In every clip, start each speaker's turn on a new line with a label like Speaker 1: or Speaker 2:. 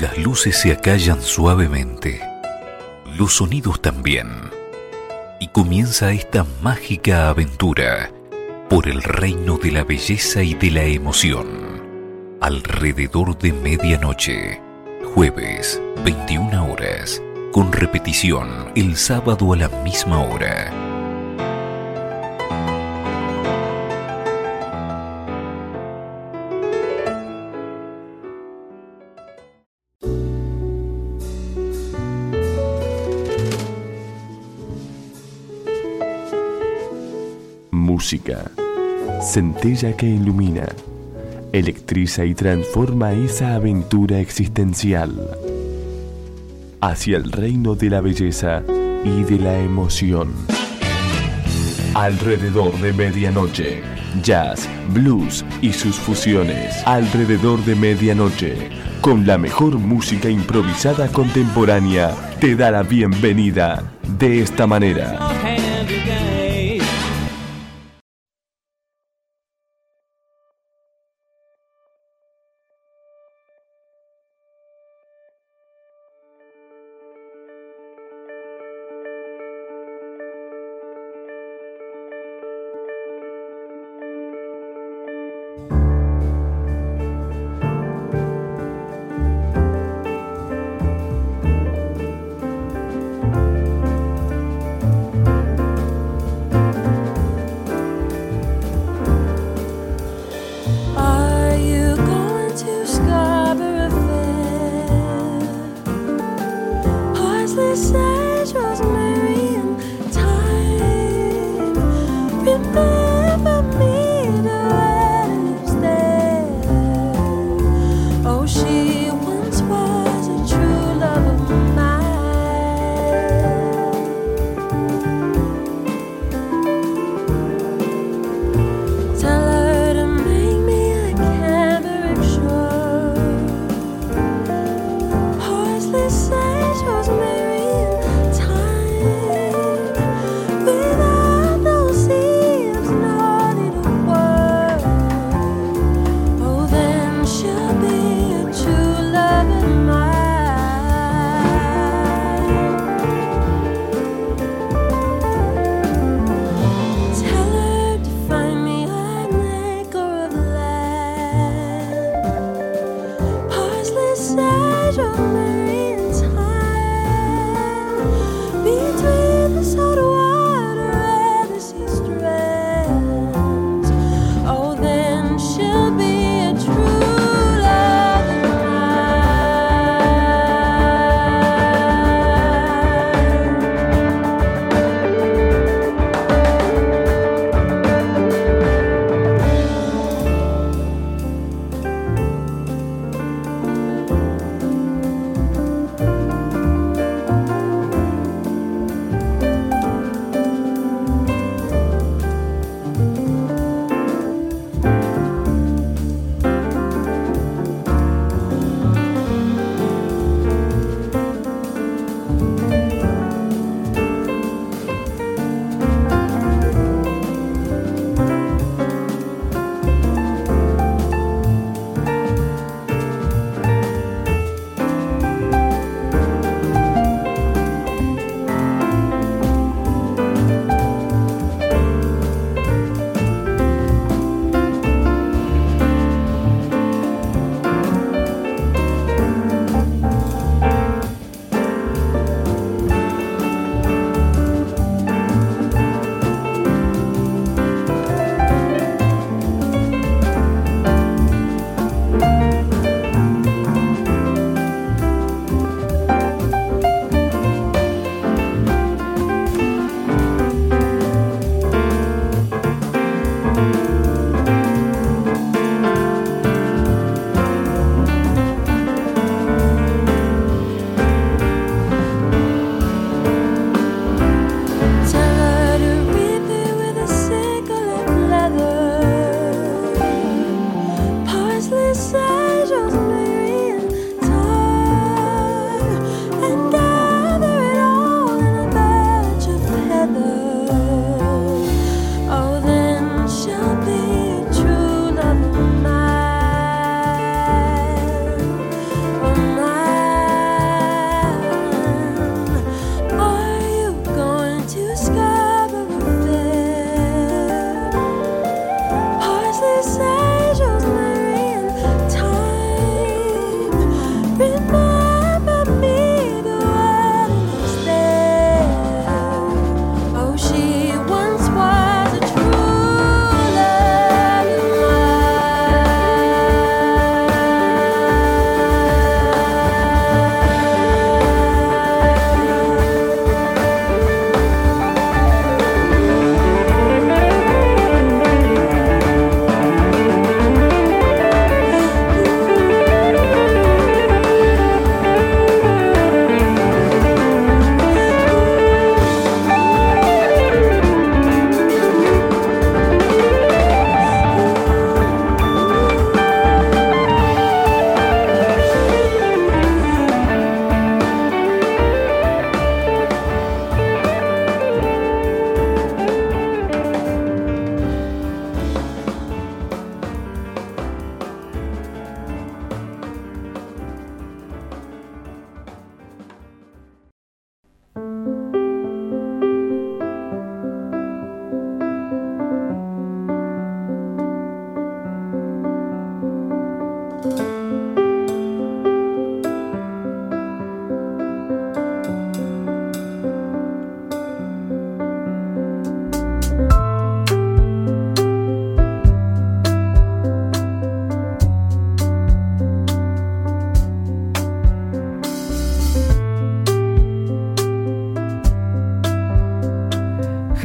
Speaker 1: Las luces se acallan suavemente, los sonidos también, y comienza esta mágica aventura por el reino de la belleza y de la emoción. Alrededor de medianoche, jueves, 21 horas, con repetición el sábado a la misma hora.
Speaker 2: Música. Centella que ilumina, electriza y transforma esa aventura existencial hacia el reino de la belleza y de la emoción. Alrededor de medianoche, jazz, blues y sus fusiones. Alrededor de medianoche, con la mejor música improvisada contemporánea, te da la bienvenida de esta manera.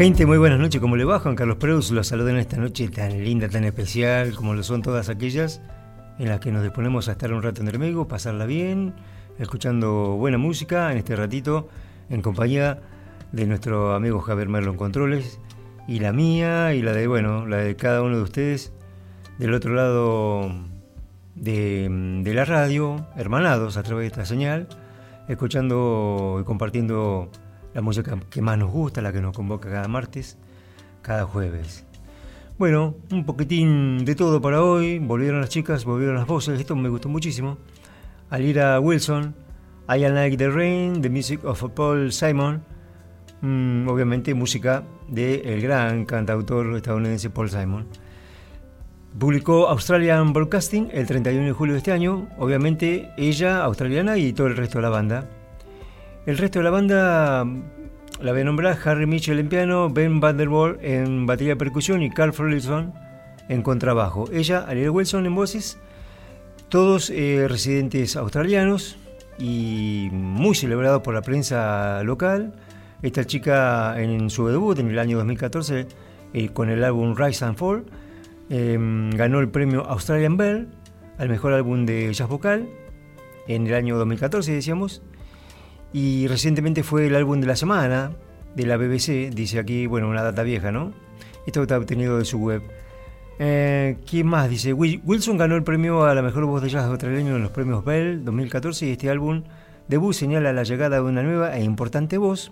Speaker 3: Gente, muy buenas noches, ¿cómo le va? Juan Carlos Preus los saluda en esta noche tan linda, tan especial, como lo son todas aquellas en las que nos disponemos a estar un rato en Hermego, pasarla bien, escuchando buena música en este ratito, en compañía de nuestro amigo Javier Merlo en Controles, y la mía, y la de, bueno, la de cada uno de ustedes, del otro lado de, de la radio, hermanados a través de esta señal, escuchando y compartiendo la música que más nos gusta, la que nos convoca cada martes, cada jueves. Bueno, un poquitín de todo para hoy. Volvieron las chicas, volvieron las voces. Esto me gustó muchísimo. Alira Wilson, I Like the Rain, The Music of Paul Simon. Mm, obviamente música del el gran cantautor estadounidense Paul Simon. Publicó Australian Broadcasting el 31 de julio de este año. Obviamente ella, australiana, y todo el resto de la banda. El resto de la banda la voy a nombrar Harry Mitchell en piano, Ben Vanderbilt en batería y percusión y Carl Frollison en contrabajo. Ella, Ariel Wilson en voces, todos eh, residentes australianos y muy celebrados por la prensa local. Esta chica en su debut en el año 2014 eh, con el álbum Rise and Fall em, ganó el premio Australian Bell al mejor álbum de jazz vocal en el año 2014, decíamos. Y recientemente fue el álbum de la semana de la BBC, dice aquí, bueno, una data vieja, ¿no? Esto está obtenido de su web. Eh, ¿Quién más? Dice, Wilson ganó el premio a la mejor voz de jazz australiano en los premios Bell 2014 y este álbum debut señala la llegada de una nueva e importante voz.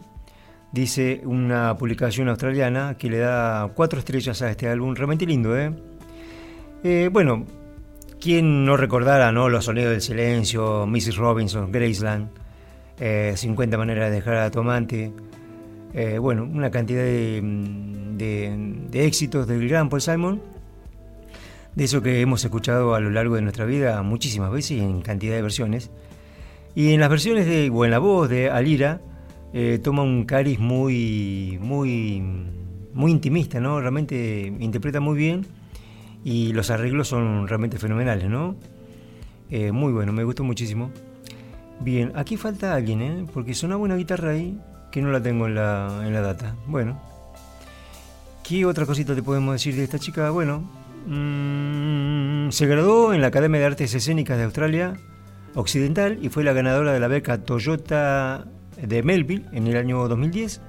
Speaker 3: Dice una publicación australiana que le da cuatro estrellas a este álbum, realmente lindo, ¿eh? eh bueno, ¿quién no recordara ¿no? los sonidos del silencio, Mrs. Robinson, Graceland? 50 eh, maneras de dejar a tu amante. Eh, bueno, una cantidad de, éxitos del gran Paul Simon, de eso que hemos escuchado a lo largo de nuestra vida muchísimas veces y en cantidad de versiones. Y en las versiones de, o en la voz de Alira, eh, toma un cariz muy, muy, muy intimista, ¿no? Realmente interpreta muy bien y los arreglos son realmente fenomenales, ¿no? muy bueno, me gustó muchísimo. Bien, aquí falta alguien, ¿eh? Porque sonaba una guitarra ahí que no la tengo en la, en la data. Bueno, ¿qué otra cosita te podemos decir de esta chica? Bueno, mm, se graduó en la Academia de Artes Escénicas de Australia Occidental y fue la ganadora de la beca Toyota de Melville en el año 2010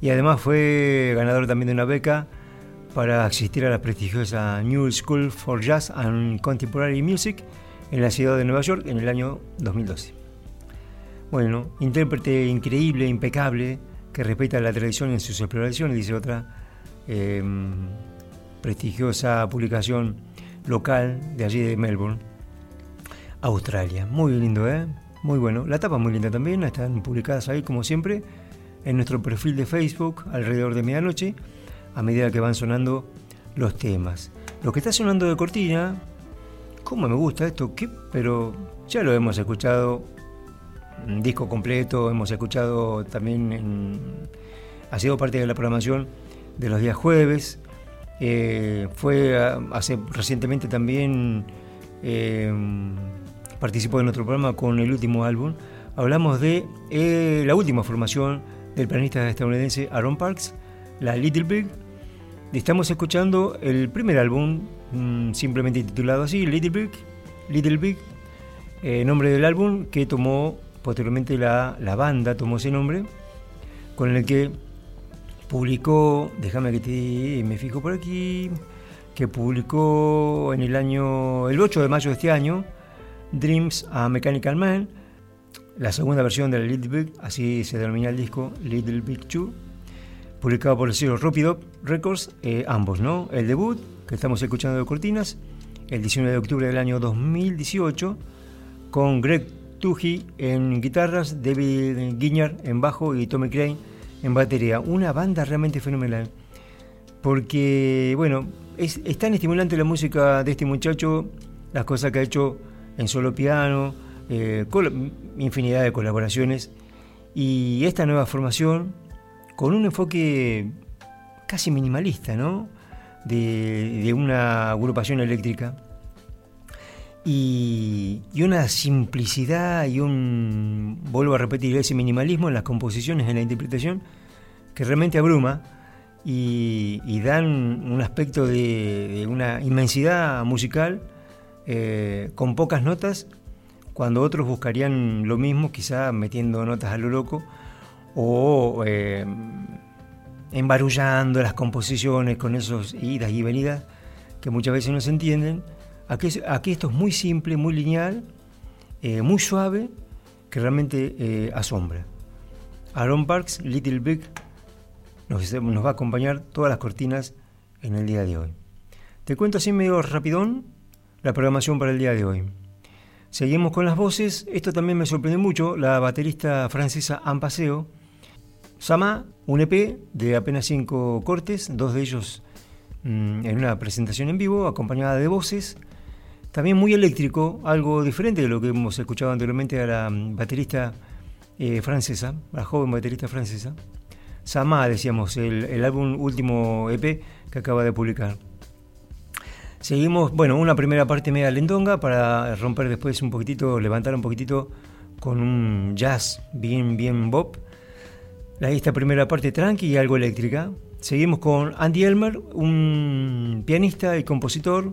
Speaker 3: y además fue ganadora también de una beca para asistir a la prestigiosa New School for Jazz and Contemporary Music en la ciudad de Nueva York en el año 2012. Bueno, intérprete increíble, impecable, que respeta la tradición en sus exploraciones, dice otra em, prestigiosa publicación local de allí de Melbourne, Australia. Muy lindo, ¿eh? Muy bueno. La tapa muy linda también, están publicadas ahí como siempre en nuestro perfil de Facebook alrededor de medianoche, a medida que van sonando los temas. Lo que está sonando de cortina, ¿cómo me gusta esto? ¿Qué? Pero ya lo hemos escuchado disco completo, hemos escuchado también, ha sido parte de la programación de los días jueves, eh, fue ah, hace recientemente también eh, participó en nuestro programa con el último álbum. Hablamos de eh, la última formación del pianista estadounidense Aaron Parks, la Little Big. Estamos escuchando el primer álbum, mm, simplemente titulado así, Little Big, Little Big, nombre del álbum que tomó Posteriormente la, banda tomó ese nombre, con el que publicó, déjame que te, me fijo por aquí, que publicó en el año, el 8 de mayo de este año, Dreams a Mechanical Man, la segunda versión de la Little Big, así se denomina el disco, Little Big 2, publicado por el sello Ropido Records, eh, ambos, ¿no? El debut, que estamos escuchando de Cortinas, el 19 de octubre del año 2018, con Greg Tuji en guitarras, David Guignard en bajo y Tommy Crane en batería. Una banda realmente fenomenal. Porque, bueno, es, tan estimulante la música de este muchacho, las cosas que ha hecho en solo piano, eh, infinidad de colaboraciones. Y esta nueva formación, con un enfoque casi minimalista, ¿no? de una agrupación eléctrica y, una simplicidad y un, vuelvo a repetir, ese minimalismo en las composiciones, en la interpretación, que realmente abruma y, dan un aspecto de, una inmensidad musical eh, con pocas notas, cuando otros buscarían lo mismo, quizá metiendo notas a lo loco o eh, embarullando las composiciones con esos idas y venidas que muchas veces no se entienden. Aquí, esto es muy simple, muy lineal, eh, muy suave, que realmente asombra. Aaron Parks, Little Big, nos, va a acompañar todas las cortinas en el día de hoy. Te cuento así medio rapidón la programación para el día de hoy. Seguimos con las voces, esto también me sorprende mucho, la baterista francesa Ampaseo, Sama, un EP de apenas cinco cortes, dos de ellos mm, en una presentación en vivo, acompañada de voces, también muy eléctrico, algo diferente de lo que hemos escuchado anteriormente a la mm, baterista eh, francesa, la joven baterista francesa. Sama, decíamos, el, álbum último EP que acaba de publicar. Seguimos, bueno, una primera parte media lendonga para romper después un poquitito, levantar un poquitito con un jazz bien, bien bop. Esta primera parte tranqui y algo eléctrica. Seguimos con Andy Elmer, un pianista y compositor,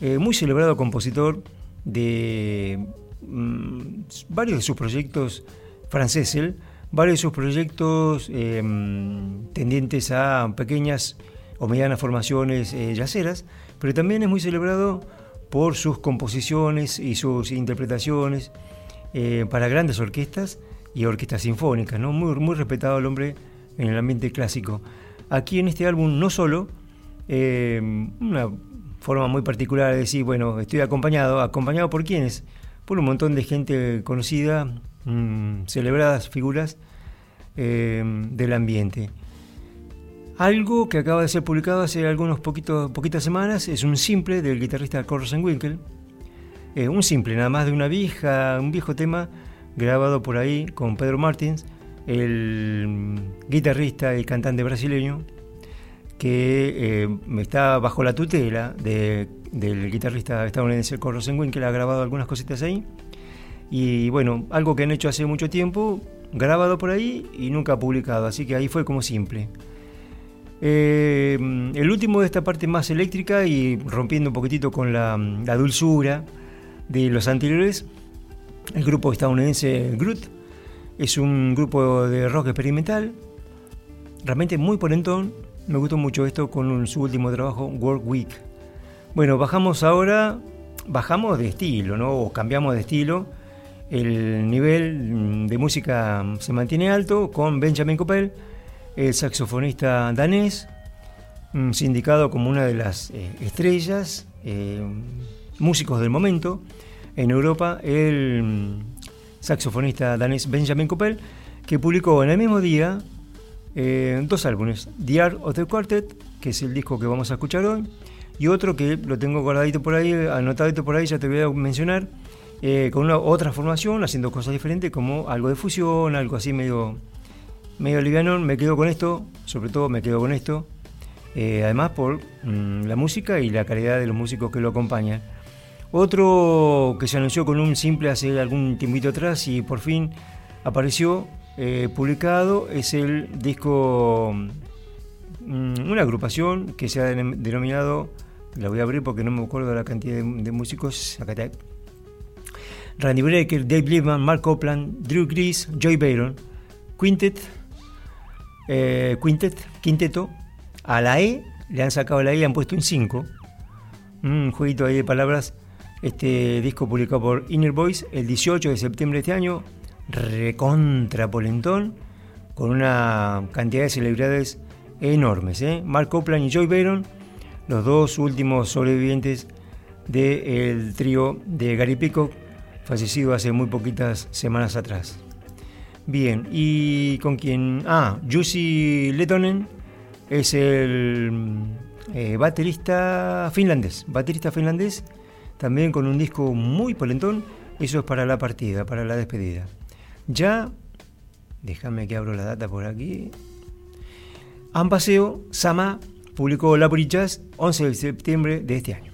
Speaker 3: eh, muy celebrado compositor de mm, varios de sus proyectos franceses varios de sus proyectos em, tendientes a pequeñas o medianas formaciones eh, yaceras, pero también es muy celebrado por sus composiciones y sus interpretaciones eh, para grandes orquestas y orquestas sinfónicas, muy, muy respetado el hombre en el ambiente clásico. Aquí en este álbum no solo, em, una forma muy particular de decir, bueno, estoy acompañado, acompañado por quiénes, por un montón de gente conocida, Mm, celebradas figuras eh, del ambiente. Algo que acaba de ser publicado hace algunos poquitos, poquitas semanas es un simple del guitarrista Corson Winkel. Eh, un simple, nada más de una vieja, un viejo tema grabado por ahí con Pedro Martins, el guitarrista y cantante brasileño, que eh, está bajo la tutela del guitarrista estadounidense Corson Winkel, ha grabado algunas cositas ahí. Y bueno, algo que han hecho hace mucho tiempo, grabado por ahí y nunca publicado, así que ahí fue como simple. Eh, el último de esta parte más eléctrica y rompiendo un poquitito con la, dulzura de los anteriores, el grupo estadounidense Groot es un grupo de rock experimental, realmente muy polentón, me gustó mucho esto con su último trabajo, Work Week. Bueno, bajamos ahora, bajamos de estilo, ¿no? O cambiamos de estilo el nivel de música se mantiene alto con Benjamin Coppel, el saxofonista danés, sindicado como una de las eh, estrellas, eh, músicos del momento en Europa, el mm, saxofonista danés Benjamin Coppel, que publicó en el mismo día eh, dos álbumes, The Art of the Quartet, que es el disco que vamos a escuchar hoy, y otro que lo tengo guardadito por ahí, anotadito por ahí, ya te voy a mencionar, eh, con una otra formación, haciendo cosas diferentes, como algo de fusión, algo así medio, medio liviano. Me quedo con esto, sobre todo me quedo con esto, eh, además por mm, la música y la calidad de los músicos que lo acompañan. Otro que se anunció con un simple hace algún tiempito atrás y por fin apareció eh, publicado es el disco, mm, una agrupación que se ha denominado, la voy a abrir porque no me acuerdo la cantidad de, músicos, Randy Brecker, Dave Liebman, Mark Copland, Drew Gris, Joy Bayron, Quintet, eh, Quintet, Quinteto, a la E le han sacado la E y han puesto un 5. Un jueguito ahí de palabras. Este disco publicado por Inner Voice el 18 de septiembre de este año, recontra polentón, con una cantidad de celebridades enormes. ¿eh? Mark Copland y Joy Bayron, los dos últimos sobrevivientes del trío de Gary Peacock fallecido hace muy poquitas semanas atrás. Bien, y con quien... Ah, Jussi Letonen es el eh, baterista finlandés, baterista finlandés, también con un disco muy polentón, eso es para la partida, para la despedida. Ya, déjame que abro la data por aquí. Ampaseo Sama publicó La Jazz 11 de septiembre de este año.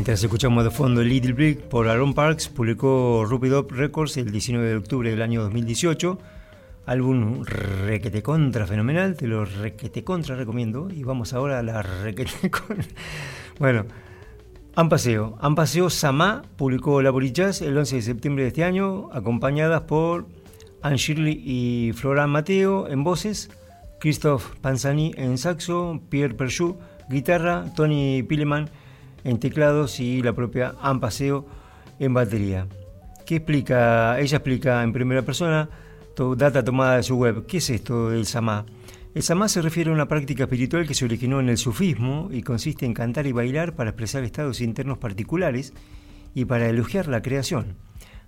Speaker 3: Mientras escuchamos de fondo Little Brick por Aaron Parks, publicó Rupidop Records el 19 de octubre del año 2018. Álbum requete contra fenomenal, te lo requete contra recomiendo. Y vamos ahora a la requete contra. Bueno, Ampaseo. Ampaseo Samá publicó La Bolichas el 11 de septiembre de este año, acompañadas por Anne Shirley y Florán Mateo en voces, Christophe Panzani en saxo, Pierre Perchou, guitarra, Tony Pilleman en teclados y la propia Ampaseo en batería. ¿Qué explica? Ella explica en primera persona, data tomada de su web. ¿Qué es esto del samá? El samá se refiere a una práctica espiritual que se originó en el sufismo y consiste en cantar y bailar para expresar estados internos particulares y para elogiar la creación.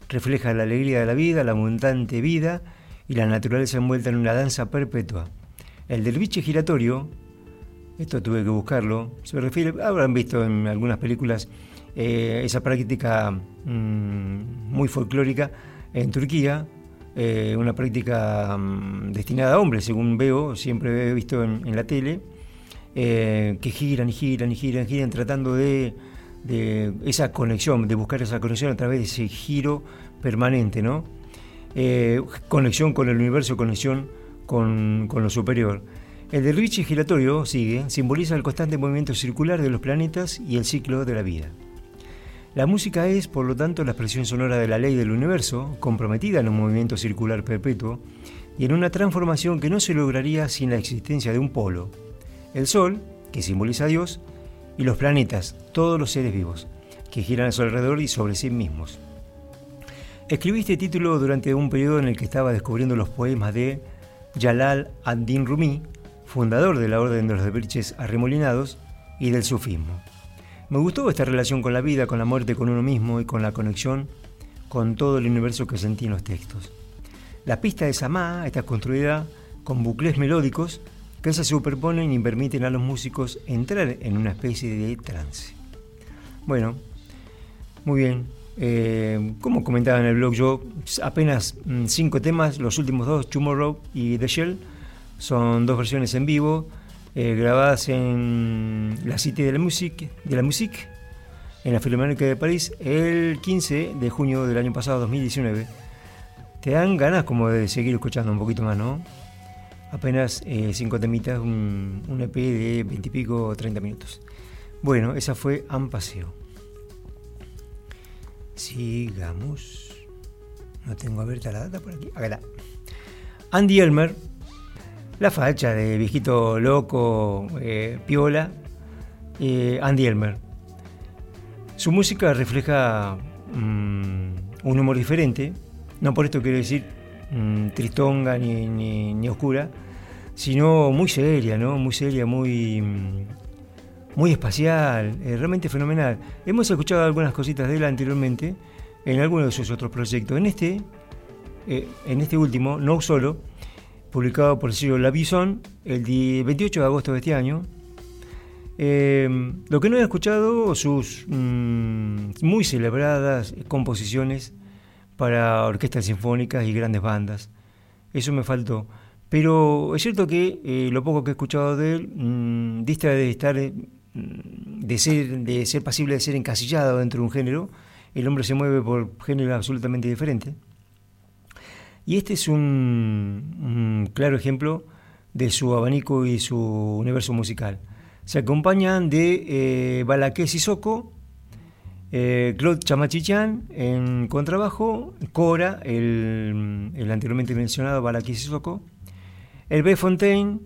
Speaker 3: Refleja la alegría de la vida, la abundante vida y la naturaleza envuelta en una danza perpetua. El derviche giratorio esto tuve que buscarlo, se refiere, habrán visto en algunas películas eh, esa práctica mm, muy folclórica en Turquía, eh, una práctica mm, destinada a hombres, según veo, siempre he visto en, la tele, eh, que giran y giran y giran, giran tratando de, esa conexión, de buscar esa conexión a través de ese giro permanente, ¿no? conexión con el universo, conexión con, con lo superior. El derviche giratorio, sigue, simboliza el constante movimiento circular de los planetas y el ciclo de la vida. La música es, por lo tanto, la expresión sonora de la ley del universo, comprometida en un movimiento circular perpetuo y en una transformación que no se lograría sin la existencia de un polo. El Sol, que simboliza a Dios, y los planetas, todos los seres vivos, que giran a su alrededor y sobre sí mismos. Escribí este título durante un periodo en el que estaba descubriendo los poemas de Jalal ad-Din Rumi, fundador de la Orden de los Derviches Arremolinados y del sufismo. Me gustó esta relación con la vida, con la muerte, con uno mismo y con la conexión con todo el universo que sentí en los textos. La pista de Samá está construida con bucles melódicos que se superponen y permiten a los músicos entrar en una especie de trance. Bueno, muy bien. Eh, como comentaba en el blog yo, apenas mm, cinco temas, los últimos dos, Tomorrow y The Shell, son dos versiones en vivo, eh, grabadas en la Cité de la Musique, de la Musique, en la Filarmónica de París, el 15 de junio del año pasado, 2019. Te dan ganas como de seguir escuchando un poquito más, ¿no? Apenas eh, cinco temitas, un, un EP de 20 y pico, 30 minutos. Bueno, esa fue Un Paseo. Sigamos. No tengo abierta la data por aquí. Acá está. Andy Elmer la facha de viejito loco, eh, piola, eh, Andy Elmer. Su música refleja mm, un humor diferente, no por esto quiero decir mm, tristonga ni, oscura, sino muy seria, ¿no? Muy seria, muy, mm, muy espacial, eh, realmente fenomenal. Hemos escuchado algunas cositas de él anteriormente en algunos de sus otros proyectos. En este, en este último, no solo, publicado por el sello La Bison el 28 de agosto de este año. Eh, lo que no he escuchado, sus mm, muy celebradas composiciones para orquestas sinfónicas y grandes bandas. Eso me faltó. Pero es cierto que eh, lo poco que he escuchado de él mm, dista de estar mm, de ser, de ser pasible de ser encasillado dentro de un género. El hombre se mueve por géneros absolutamente diferentes. Y este es un, claro ejemplo de su abanico y su universo musical. Se acompañan de eh, Balaké Sissoko, eh, Claude Chamachichán en contrabajo, Cora, el, anteriormente mencionado Balaké Sissoko, el B. Fontaine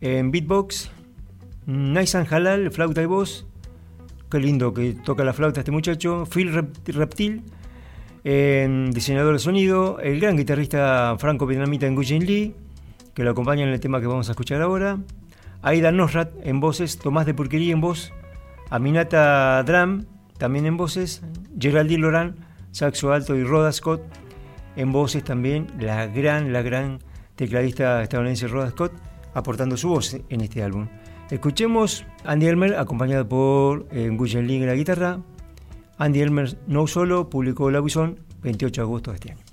Speaker 3: en beatbox, Naisan Halal, flauta y voz, qué lindo que toca la flauta este muchacho, Phil Reptil diseñador de sonido, el gran guitarrista franco-vietnamita Nguyen Lee, que lo acompaña en el tema que vamos a escuchar ahora. Aida Nosrat en voces, Tomás de Purquería en voz, Aminata Dram también en voces, Geraldine Loran, saxo alto y Rhoda Scott en voces también, la gran, la gran tecladista estadounidense Rhoda Scott aportando su voz en este álbum. Escuchemos Andy Elmer acompañado por eh, Nguyen Lee en la guitarra. Andy Elmer no solo publicó La Buisson 28 de agosto de este año.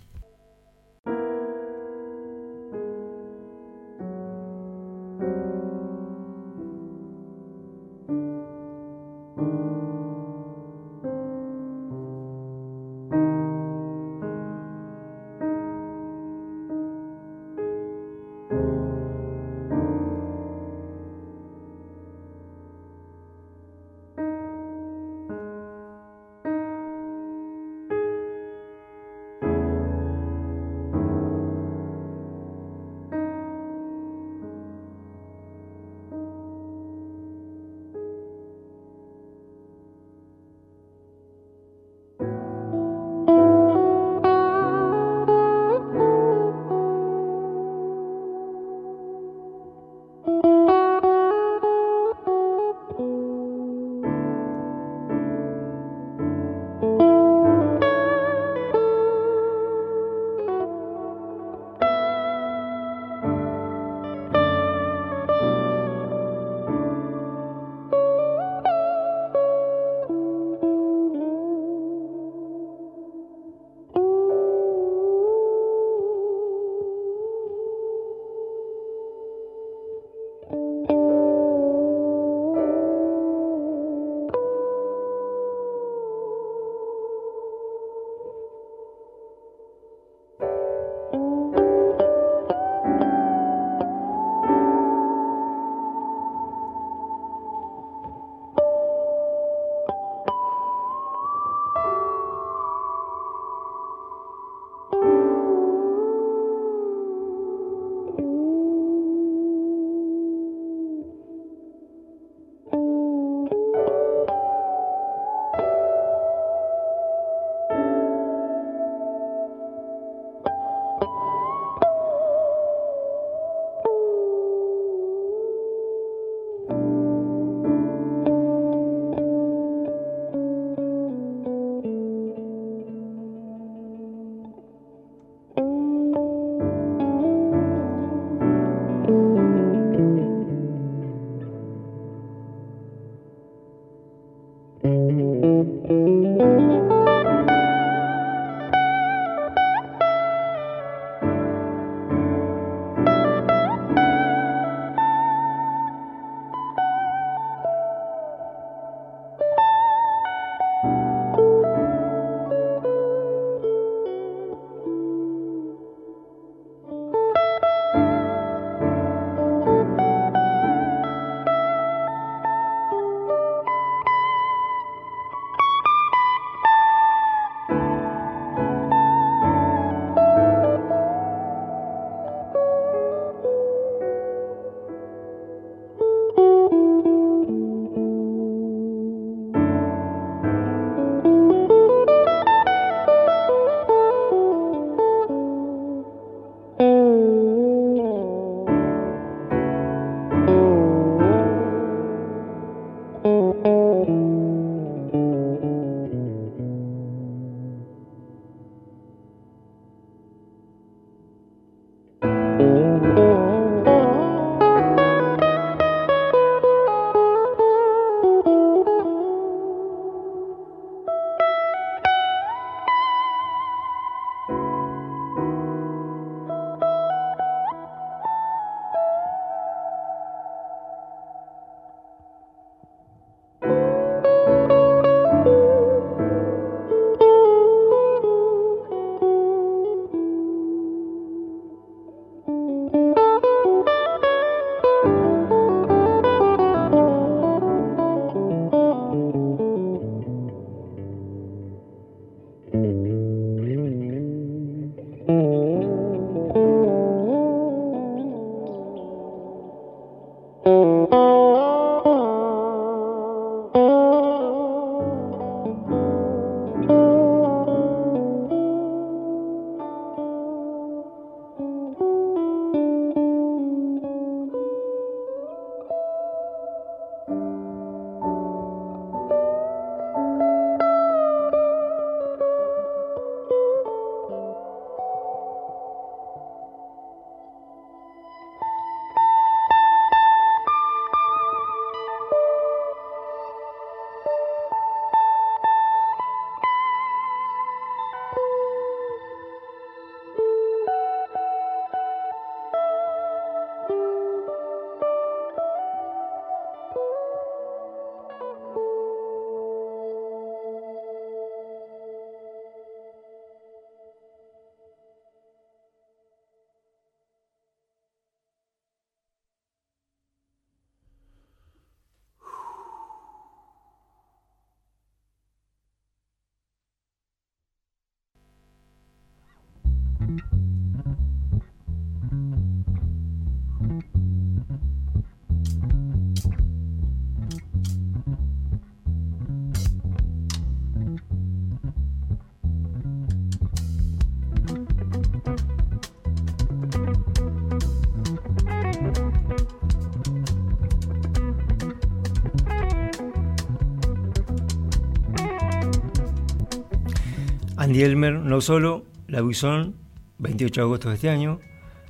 Speaker 3: Andy Elmer, no solo, la Buisson, 28 de agosto de este año,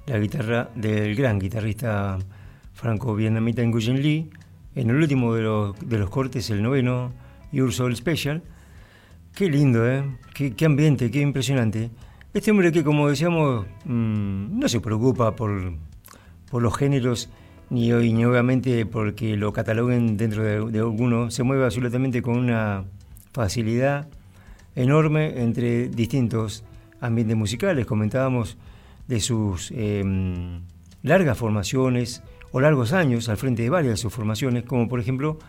Speaker 3: la guitarra del gran guitarrista franco-vietnamita Nguyen Lee, en el último de los, de los cortes, el noveno, Your Soul Special. Qué lindo, ¿eh? Qué, ambiente, qué impresionante. Este hombre que, como decíamos, mm, no se preocupa por, por los géneros ni, ni obviamente porque lo cataloguen dentro de, de alguno, se mueve absolutamente con una facilidad enorme entre distintos ambientes musicales. Comentábamos de sus em, largas formaciones o largos años al frente de varias de sus formaciones, como por ejemplo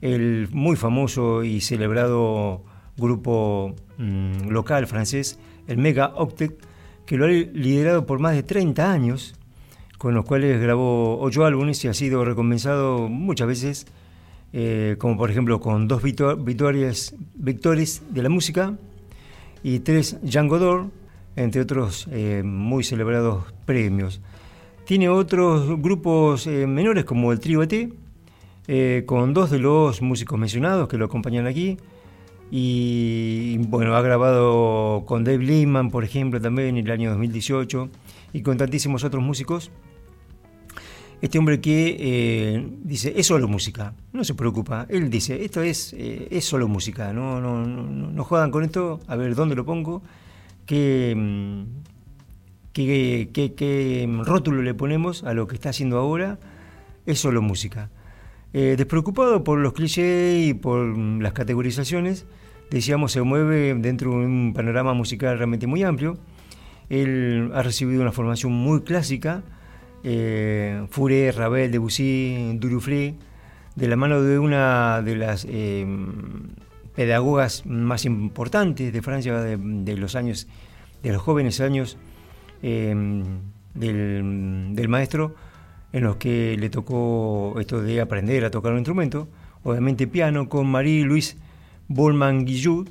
Speaker 3: el muy famoso y celebrado grupo mm, local francés, el Mega Octet, que lo ha liderado por más de 30 años con los cuales grabó ocho álbumes y ha sido recompensado muchas veces, eh, como por ejemplo con dos victorias, victorias de la música y tres Django d'Or, entre otros eh, muy celebrados premios. Tiene otros grupos eh, menores como el Trío ET, con dos de los músicos mencionados que lo acompañan aquí. Y bueno, ha grabado con Dave Lehman, por ejemplo, también en el año 2018, y con tantísimos otros músicos este hombre que eh, dice, es solo música, no se preocupa. Él dice, esto es, eh, es solo música, no, no, no, jodan con esto, a ver dónde lo pongo, qué, mm, qué, qué, rótulo le ponemos a lo que está haciendo ahora, es solo música. Eh, despreocupado por los clichés y por mm, las categorizaciones, decíamos, se mueve dentro de un panorama musical realmente muy amplio. Él ha recibido una formación muy clásica, eh, Fourier, Ravel, Debussy, Duruflé, de la mano de una de las eh, pedagogas más importantes de Francia de, los años, de los jóvenes años eh, del, maestro, en los que le tocó esto de aprender a tocar un instrumento, obviamente piano, con Marie-Louise Bolman Guillou,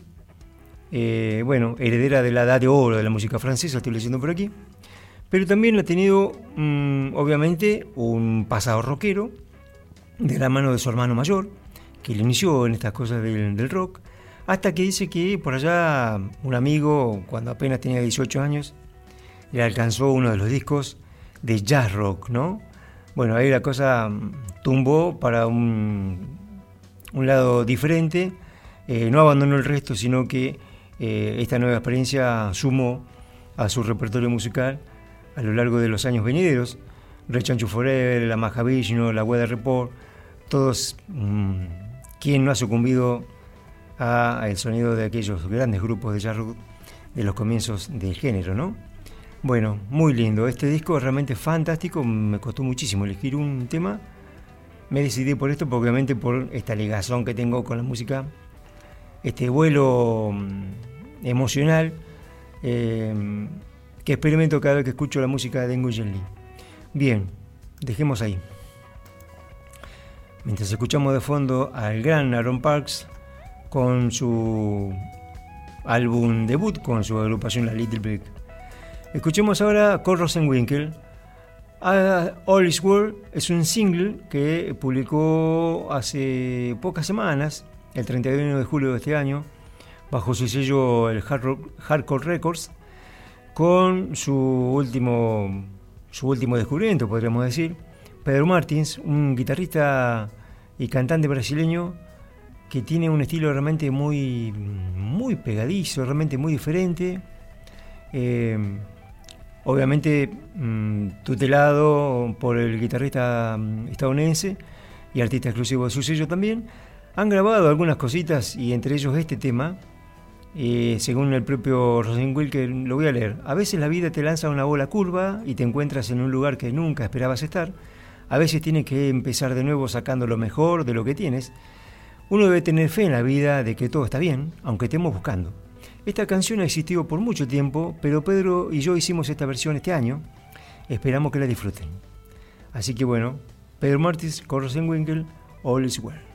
Speaker 3: eh, bueno, heredera de la edad de oro de la música francesa, estoy leyendo por aquí pero también ha tenido, mm, obviamente, un pasado rockero de la mano de su hermano mayor, que le inició en estas cosas del, rock, hasta que dice que por allá un amigo, cuando apenas tenía 18 años, le alcanzó uno de los discos de jazz rock, ¿no? Bueno, ahí la cosa mm, tumbó para un, un lado diferente, eh, no abandonó el resto, sino que eh, esta nueva experiencia sumó a su repertorio musical a lo largo de los años venideros. Rechancho Forever, la Mahavishnu, la Weather Report, todos, mm, ¿quién no ha sucumbido al sonido de aquellos grandes grupos de jazz de los comienzos del género, ¿no? Bueno, muy lindo. Este disco es realmente fantástico. Me costó muchísimo elegir un tema. Me decidí por esto, obviamente por esta ligazón que tengo con la música, este vuelo mm, emocional. Eh, que experimento cada vez que escucho la música de Nguyen Lee. Bien, dejemos ahí. Mientras escuchamos de fondo al gran Aaron Parks con su álbum debut con su agrupación La Little Big. Escuchemos ahora Cole Rosenwinkel. All is World es un single que publicó hace pocas semanas, el 31 de julio de este año, bajo su sello el Hardcore Records con su último, su último descubrimiento, podríamos decir, Pedro Martins, un guitarrista y cantante brasileño que tiene un estilo realmente muy, muy pegadizo, realmente muy diferente. Eh, obviamente mm, tutelado por el guitarrista mm, estadounidense y artista exclusivo de su sello también. Han grabado algunas cositas y entre ellos este tema, según el propio Rosenwinkel, lo voy a leer, a veces la vida te lanza una bola curva y te encuentras en un lugar que nunca esperabas estar. A veces tienes que empezar de nuevo sacando lo mejor de lo que tienes. Uno debe tener fe en la vida de que todo está bien, aunque estemos buscando. Esta canción ha existido por mucho tiempo, pero Pedro y yo hicimos esta versión este año. Esperamos que la disfruten. Así que bueno, Pedro Martins con Rosenwinkel, All is Well.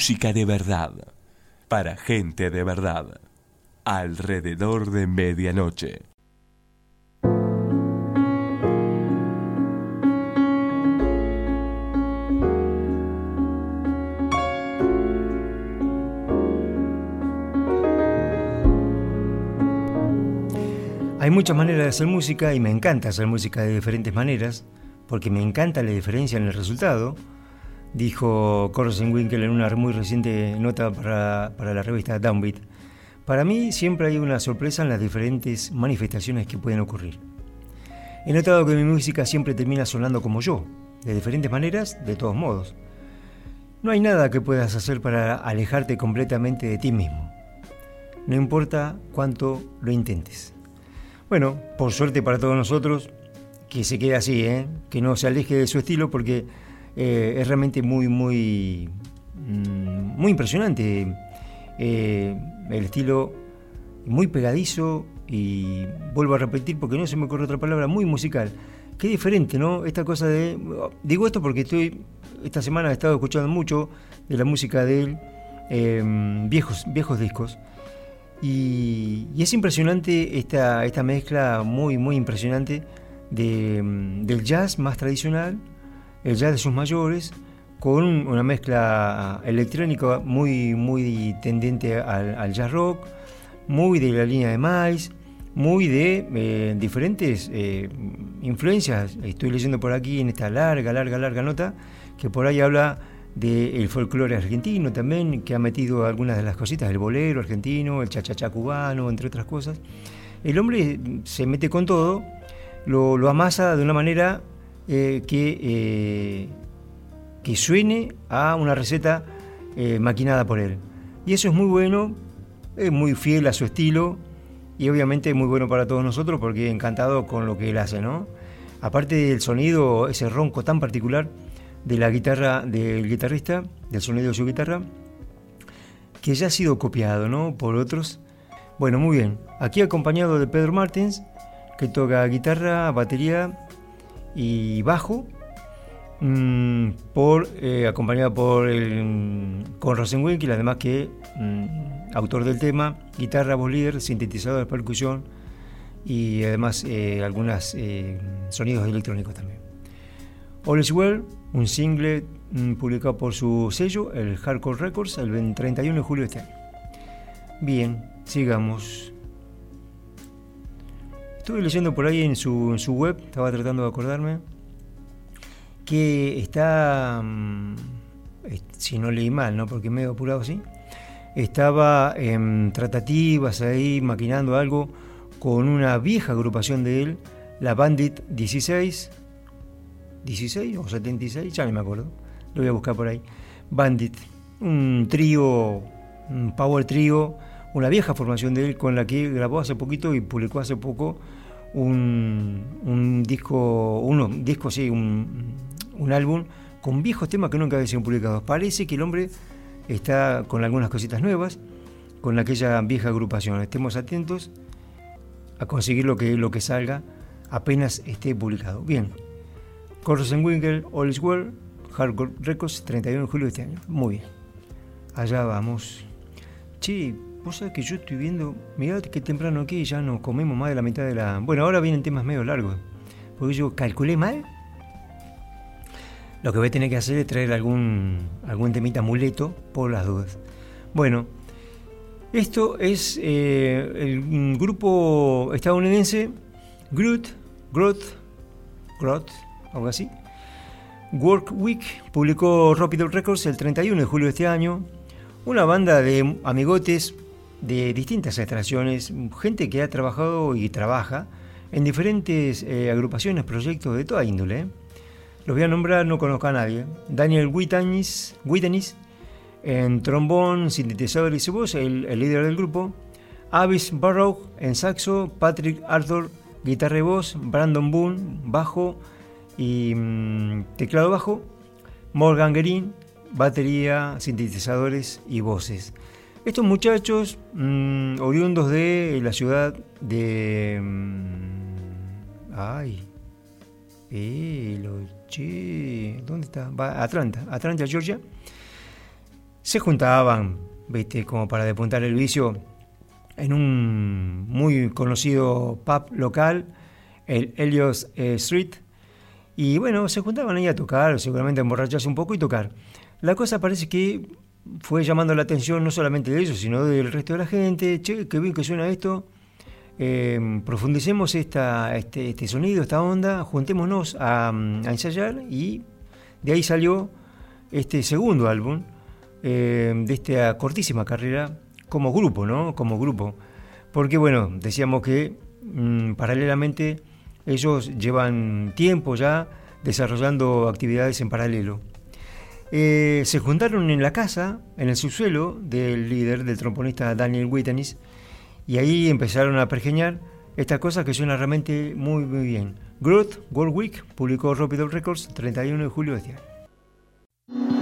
Speaker 2: Música de verdad, para gente de verdad, alrededor de medianoche.
Speaker 3: Hay muchas maneras de hacer música y me encanta hacer música de diferentes maneras, porque me encanta la diferencia en el resultado, dijo Winkle en una muy reciente nota para, para la revista Downbeat. Para mí siempre hay una sorpresa en las diferentes manifestaciones que pueden ocurrir. He notado que mi música siempre termina sonando como yo, de diferentes maneras, de todos modos. No hay nada que puedas hacer para alejarte completamente de ti mismo. No importa cuánto lo intentes. Bueno, por suerte para todos nosotros, que se quede así, ¿eh? que no se aleje de su estilo porque eh, es realmente muy, muy, mm, muy impresionante. Eh, el estilo muy pegadizo y vuelvo a repetir porque no se me ocurre otra palabra, muy musical. Qué diferente, ¿no? Esta cosa de... Digo esto porque estoy, esta semana he estado escuchando mucho de la música de él, viejos, viejos discos. Y, es impresionante esta, esta mezcla muy, muy impresionante de, mm, del jazz más tradicional, el jazz de sus mayores, con una mezcla electrónica muy, muy tendente al, jazz rock, muy de la línea de Miles, muy de eh, diferentes eh, influencias. Estoy leyendo por aquí en esta larga, larga, larga nota que por ahí habla del folclore argentino también, que ha metido algunas de las cositas, el bolero argentino, el chachachá cubano, entre otras cosas. El hombre se mete con todo, lo, amasa de una manera eh, que, eh, suene a una receta eh, maquinada por él. Y eso es muy bueno, es muy fiel a su estilo y obviamente muy bueno para todos nosotros porque encantado con lo que él hace, ¿no? Aparte del sonido, ese ronco tan particular, de la guitarra del guitarrista, del sonido de su guitarra, que ya ha sido copiado ¿no? por otros. Bueno, muy bien. Aquí acompañado de Pedro Martins, que toca guitarra, batería y bajo, mm, por, eh, acompañado por el, con Rosenwinkel, además que mm, autor del tema, guitarra, voz líder, sintetizador, percusión y además eh, algunos eh, sonidos electrónicos también. All is Well, un single mm, publicado por su sello, el Hardcore Records, el 31 de julio de este año. Bien, sigamos. Estuve leyendo por ahí en su, web, estaba tratando de acordarme, que está, mm, si no leí mal, ¿no? porque medio apurado así, estaba en tratativas ahí, maquinando algo con una vieja agrupación de él, la Bandit 16, 16 o 76, ya no me acuerdo, lo voy a buscar por ahí. Bandit, un trío, un power trío, una vieja formación de él con la que grabó hace poquito y publicó hace poco un, un disco, uno, disco sí, un, un álbum con viejos temas que nunca habían sido publicados. Parece que el hombre está con algunas cositas nuevas, con aquella vieja agrupación. Estemos atentos a conseguir lo que, lo que salga apenas esté publicado. Bien. Winkle, All is Well, Hardcore Records, 31 de julio de este año. Muy bien. Allá vamos. Che, vos sabés que yo estoy viendo, mirá que temprano aquí ya nos comemos más de la mitad de la... Bueno, ahora vienen temas medio largos, porque yo calculé mal. Lo que voy a tener que hacer es traer algún, algún temita muleto por las dudas. Bueno, esto es eh, el grupo estadounidense Groot, Groot, Groot, algo así. Work Week publicó Rapid Records el 31 de julio de este año, una banda de amigotes de distintas extracciones, gente que ha trabajado y trabaja en diferentes eh, agrupaciones, proyectos de toda índole. Los voy a nombrar, no conozco a nadie. Daniel Wittenis, en trombón, sintetizador y voz, el, el, líder del grupo. Avis Barrow en saxo, Patrick Arthur, guitarra y voz, Brandon Boone, bajo, y mm, teclado bajo, Morgan Green, batería, sintetizadores y voces. Estos muchachos, mm, oriundos de la ciudad de... Mm, ay, ¿dónde está? Atlanta, Atlanta, Georgia. se juntaban, ¿viste? como para depuntar el vicio, en un muy conocido pub local, el Helios eh, Street, y bueno, se juntaban ahí a tocar, seguramente a emborracharse un poco y tocar. La cosa parece que fue llamando la atención no solamente de ellos, sino del resto de la gente. Che, qué bien que suena esto. Em, profundicemos esta, este, este, sonido, esta onda, juntémonos a, ensayar y de ahí salió este segundo álbum em, de esta cortísima carrera como grupo, ¿no? Como grupo. Porque bueno, decíamos que mm, paralelamente ellos llevan tiempo ya desarrollando actividades en paralelo. Eh, se juntaron en la casa, en el subsuelo del líder, del tromponista Daniel Wittenis, y ahí empezaron a pergeñar esta cosa que suena realmente muy, muy bien. Growth World Week publicó Rapid Records 31 de julio de este año.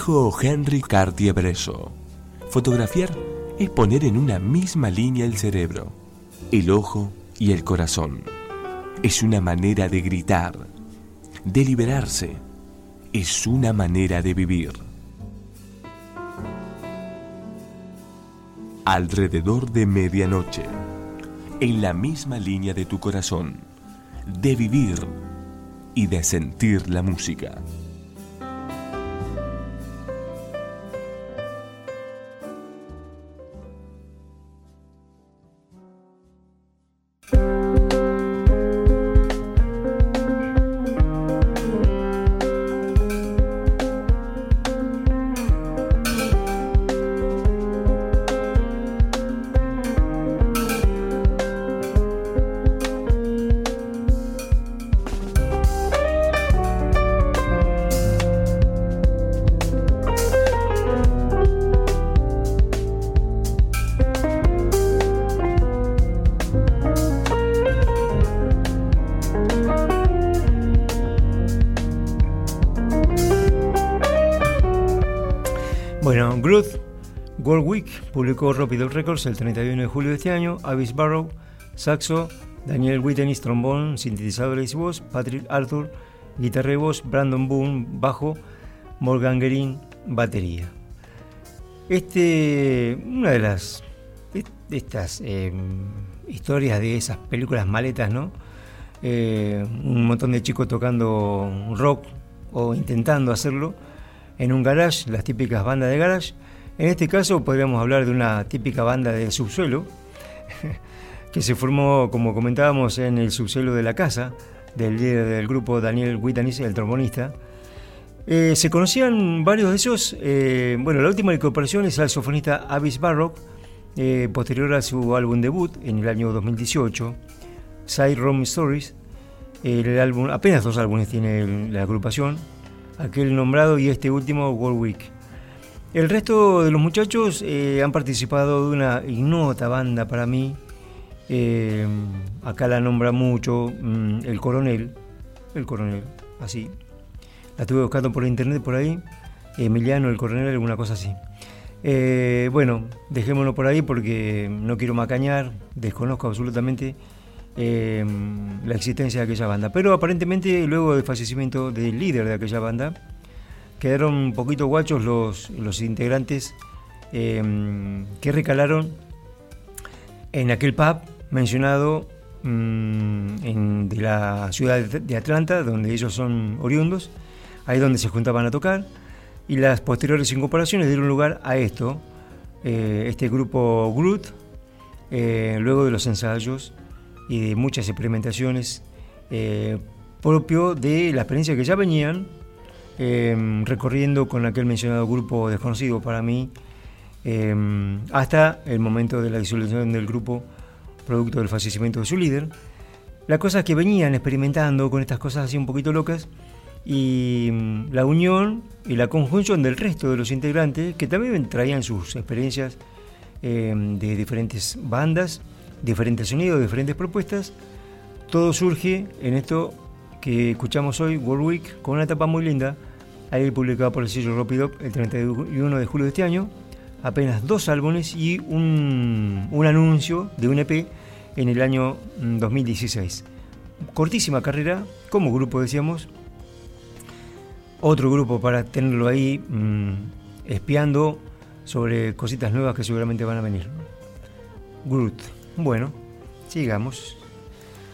Speaker 2: Dijo Henry Cartier-Bresson, fotografiar es poner en una misma línea el cerebro, el ojo y el corazón. Es una manera de gritar, de liberarse. Es una manera de vivir. Alrededor de medianoche, en la misma línea de tu corazón, de vivir y de sentir la música.
Speaker 3: Publicó Rapid Records el 31 de julio de este año, Avis Barrow, saxo, Daniel Wittenis, trombón, sintetizadores y voz, Patrick Arthur, guitarra y voz, Brandon Boone, bajo, Morgan Gerin, batería. Este, una de las estas em, historias de esas películas maletas, ¿no? Eh, un montón de chicos tocando rock o intentando hacerlo en un garage, las típicas bandas de garage, en este caso podríamos hablar de una típica banda de subsuelo, que se formó, como comentábamos, en el subsuelo de la casa, del líder del grupo Daniel Wittanis, el trombonista. Eh, se conocían varios de esos. Eh, bueno, la última incorporación es al sofonista Avis Barrock, eh, posterior a su álbum debut en el año 2018, Side Room Stories. El álbum, apenas dos álbumes tiene la agrupación, aquel nombrado y este último, World Week. El resto de los muchachos eh, han participado de una ignota banda para mí. Eh, acá la nombra mucho mm, el coronel. El coronel, así. La estuve buscando por internet por ahí. Emiliano, el coronel, alguna cosa así. Eh, bueno, dejémoslo por ahí porque no quiero macañar, desconozco absolutamente la existencia de aquella banda. Pero aparentemente, luego del fallecimiento del líder de aquella banda, quedaron un poquito guachos los, los integrantes em, que recalaron en aquel pub mencionado mm, de la ciudad de Atlanta, donde ellos son oriundos, ahí donde se juntaban a tocar, y las posteriores incorporaciones dieron lugar a esto, eh, este grupo Groot, eh, luego de los ensayos y de muchas experimentaciones eh, propio de la experiencia que ya venían Em, recorriendo con aquel mencionado grupo desconocido para mí, em, hasta el momento de la disolución del grupo, producto del fallecimiento de su líder. La cosa es que venían experimentando con estas cosas así un poquito locas y em, la unión y la conjunción del resto de los integrantes que también traían sus experiencias de diferentes bandas, diferentes sonidos, diferentes propuestas, todo surge en esto que escuchamos hoy, World Week, con una etapa muy linda ahí publicado por el sello Ropido el 31 de julio de este año, apenas dos álbumes y un, anuncio de un EP en el año 2016. Mm, Cortísima carrera, como grupo decíamos, otro grupo para tenerlo ahí mm, espiando sobre cositas nuevas que seguramente van a venir. Groot. Bueno, sigamos.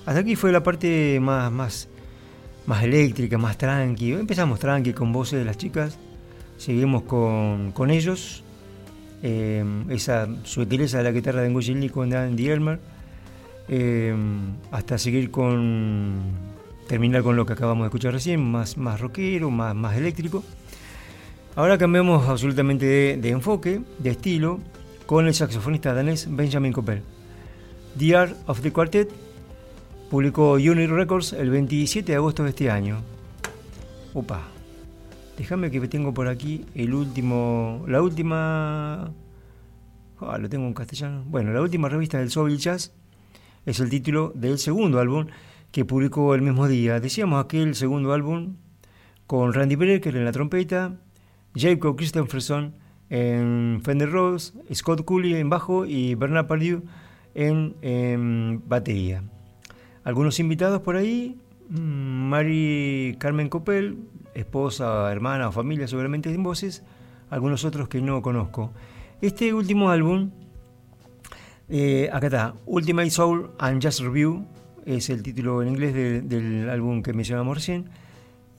Speaker 3: Hasta aquí fue la parte más, más más eléctrica, más tranqui. Empezamos tranqui con voces de las chicas, seguimos con, ellos. Eh, esa sutileza de la guitarra de Nguyen con Andy Elmer, eh, hasta seguir con terminar con lo que acabamos de escuchar recién, más, más rockero, más, más eléctrico. Ahora cambiamos absolutamente de, de enfoque, de estilo, con el saxofonista danés Benjamin Coppel. The Art of the Quartet publicó Unit Records el 27 de agosto de este año. Opa, déjame que tengo por aquí el último, la última, ah, lo tengo en castellano, bueno, la última revista del Soul Jazz es el título del segundo álbum que publicó el mismo día. Decíamos aquel segundo álbum con Randy Brecker en la trompeta, Jacob Christopherson en Fender Rhodes, Scott Cooley en bajo y Bernard Pardue en, batería. Algunos invitados por ahí, mm, Mary Carmen Copel, esposa, hermana o familia seguramente en voces, algunos otros que no conozco. Este último álbum, eh, acá está, Ultimate Soul and Just Review, es el título en inglés del álbum que mencionamos recién.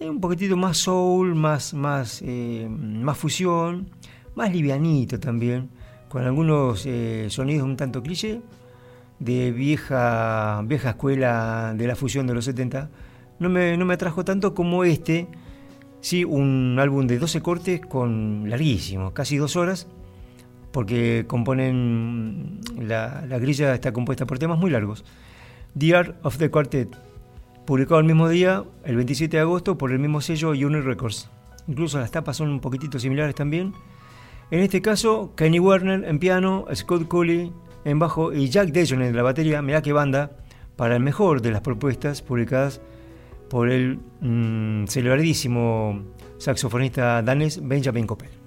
Speaker 3: Es un poquitito más soul, más, más, eh, más fusión, más livianito también, con algunos eh, sonidos un tanto cliché de vieja, vieja escuela de la fusión de los 70. No me, no me atrajo tanto como este, sí, un álbum de 12 cortes con larguísimo, casi dos horas, porque componen, la, la grilla está compuesta por temas muy largos. The Art of the Quartet, publicado el mismo día, el 27 de agosto, por el mismo sello Unit Records. Incluso las tapas son un poquitito similares también. En este caso, Kenny Werner en piano, Scott Cooley en bajo y Jack Dejon en la batería. Mirá qué banda para el mejor de las propuestas publicadas por el mmm, celebradísimo saxofonista danés Benjamin Coppel.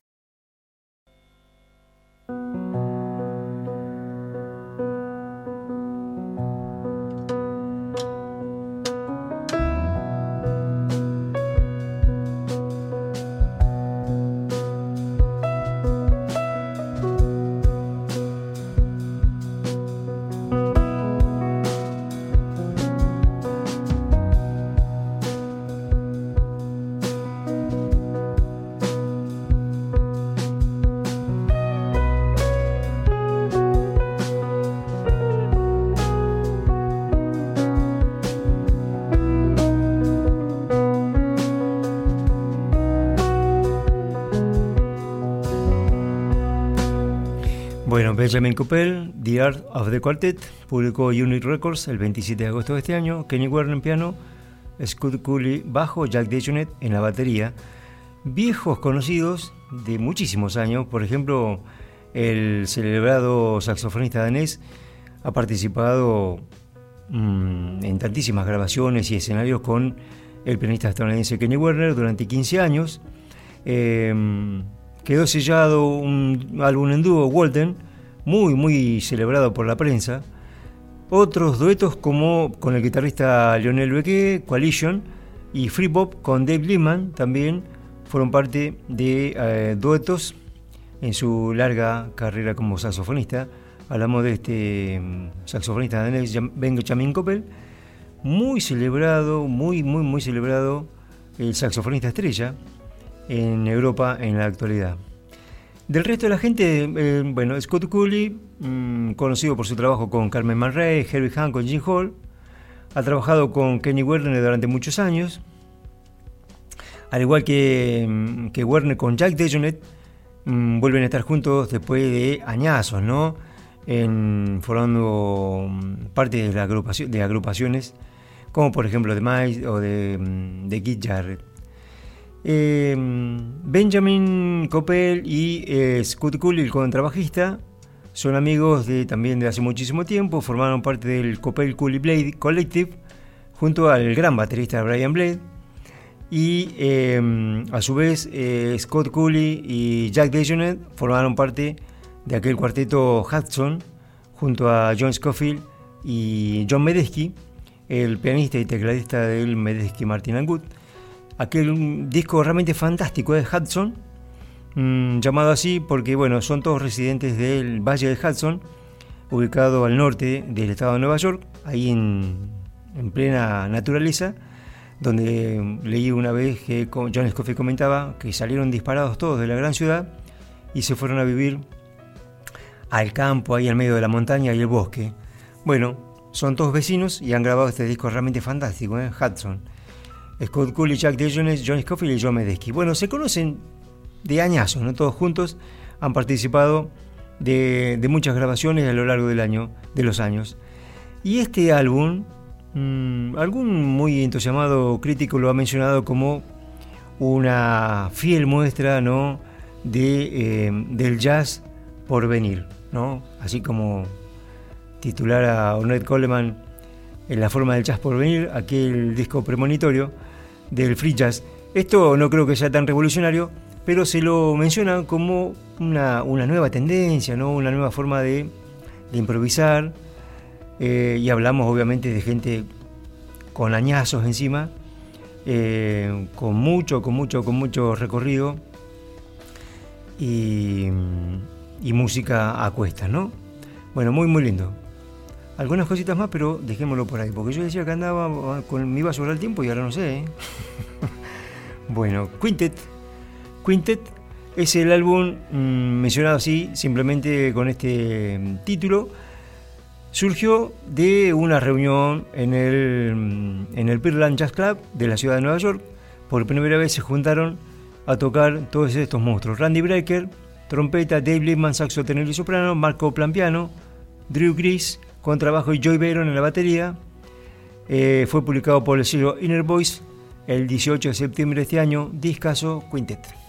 Speaker 3: Benjamin Coppel, The Art of the Quartet, publicó Unit Records el 27 de agosto de este año. Kenny Werner en piano, Scott Cooley bajo, Jack DeJohnette en la batería. Viejos conocidos de muchísimos años, por ejemplo, el celebrado saxofonista danés ha participado mm, en tantísimas grabaciones y escenarios con el pianista estadounidense Kenny Werner durante 15 años. Em, quedó sellado un álbum en dúo, Walden, muy, muy celebrado por la prensa. Otros duetos como con el guitarrista Lionel Beque, Coalition, y Free Pop con Dave Lehman también fueron parte de eh, duetos en su larga carrera como saxofonista. Hablamos de este mm, saxofonista danés Benjamin Koppel, muy celebrado, muy, muy, muy celebrado, el saxofonista estrella en Europa en la actualidad. Del resto de la gente, eh, bueno, Scott Cooley, mm, conocido por su trabajo con Carmen Man Ray, Herbie Hancock, Jim Hall, ha trabajado con Kenny Werner durante muchos años, al igual que, mm, Werner con Jack DeJohnette, mm, vuelven a estar juntos después de añazos, ¿no? En, formando parte de, de agrupaciones, como por ejemplo de Miles o de, de Keith Jarrett. Em, Benjamin Coppel y eh, Scott Cooley, el contrabajista, son amigos de, también de hace muchísimo tiempo, formaron parte del Coppel Cooley Blade Collective junto al gran baterista Brian Blade. Y em, a su vez eh, Scott Cooley y Jack DeJohnette formaron parte de aquel cuarteto Hudson junto a John Scofield y John Medesky, el pianista y tecladista del Medesky Martin Good aquel disco realmente fantástico de Hudson, mm, llamado así porque bueno, son todos residentes del Valle de Hudson, ubicado al norte del estado de Nueva York, ahí en, plena naturaleza, donde leí una vez que John Scofield comentaba que salieron disparados todos de la gran ciudad y se fueron a vivir al campo, ahí en medio de la montaña y el bosque. Bueno, son todos vecinos y han grabado este disco realmente fantástico, ¿eh? Hudson. Scott Cooley, Jack DeJones, John Scofield y John Medesky. Bueno, se conocen de añazos, ¿no? Todos juntos han participado de, muchas grabaciones a lo largo del año, de los años. Y este álbum, mm, algún muy entusiasmado crítico lo ha mencionado como una fiel muestra, ¿no? De, eh, del jazz por venir, ¿no? Así como titular a Ornette Coleman en la forma del jazz por venir, aquel disco premonitorio del free jazz. Esto no creo que sea tan revolucionario, pero se lo menciona como una, nueva tendencia, ¿no? una nueva forma de, improvisar. Eh, y hablamos obviamente de gente con añazos encima, eh, con mucho, con mucho, con mucho recorrido y, y música a cuestas, ¿no? Bueno, muy, muy lindo algunas cositas más, pero dejémoslo por ahí, porque yo decía que andaba, con, me iba a sobrar el tiempo y ahora no sé. ¿eh? bueno, Quintet. Quintet es el álbum mm, mencionado así, simplemente con este mm, título. Surgió de una reunión en el, mm, en el Pearland Jazz Club de la ciudad de Nueva York. Por primera vez se juntaron a tocar todos estos monstruos. Randy Brecker, trompeta, Dave Liebman, saxo tenor y soprano, Marco Plampiano, Drew Gris, con trabajo y Joy Bayron en la batería. Eh, fue publicado por el sello Inner Voice el 18 de septiembre de este año, Discaso Quintet.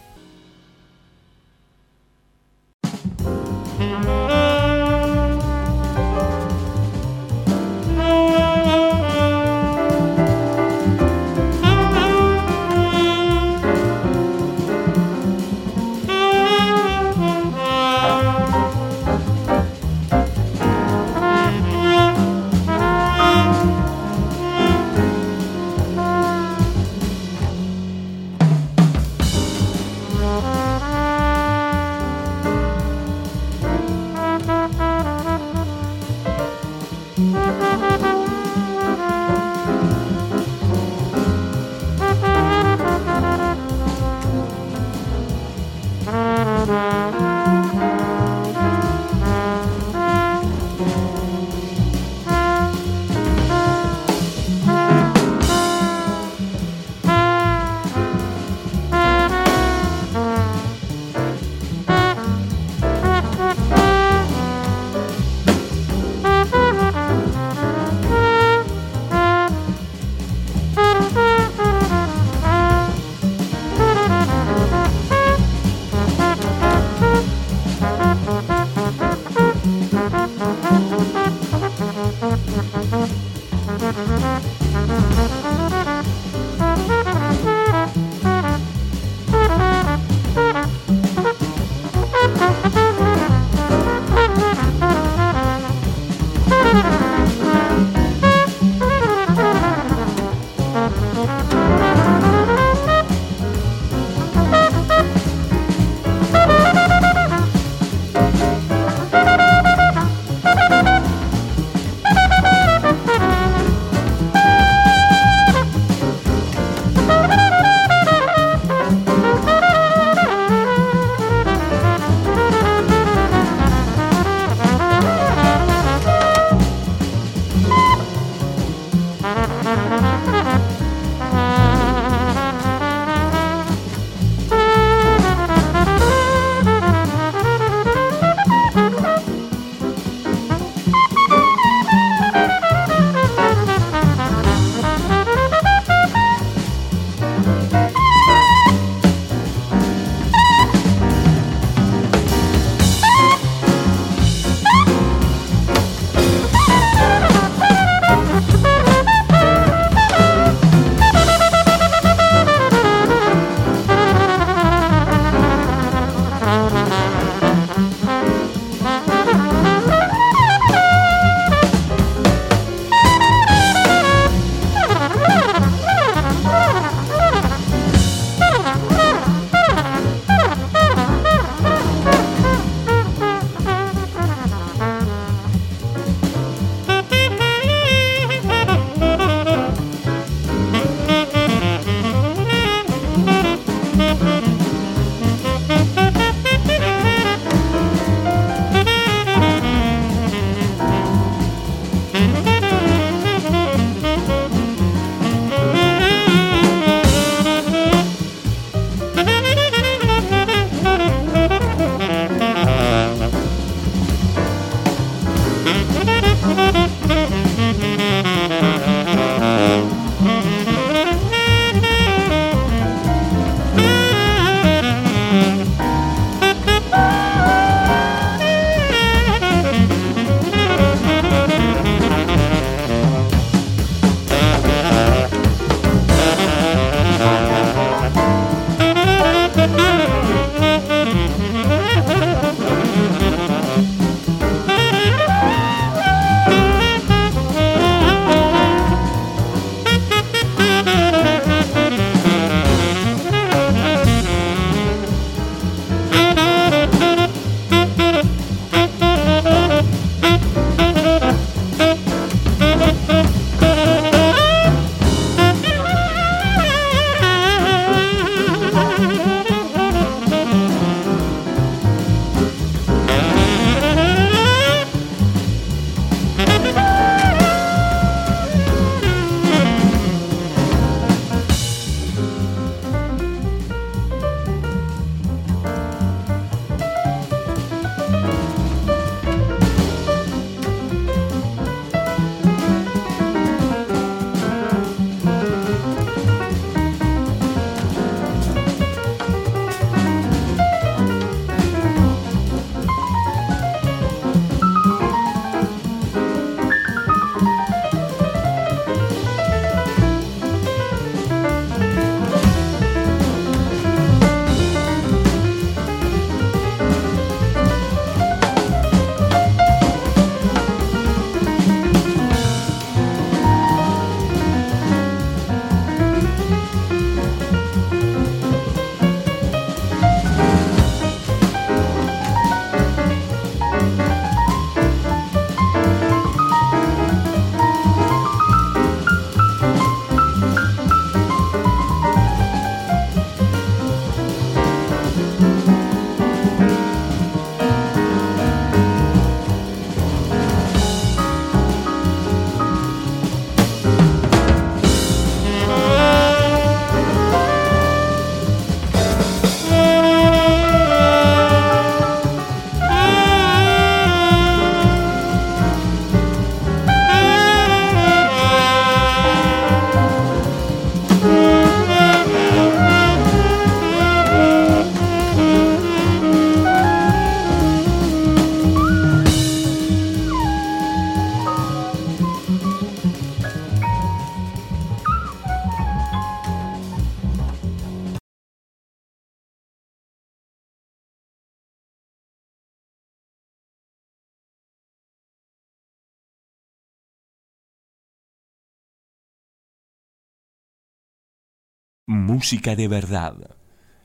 Speaker 2: Música de verdad,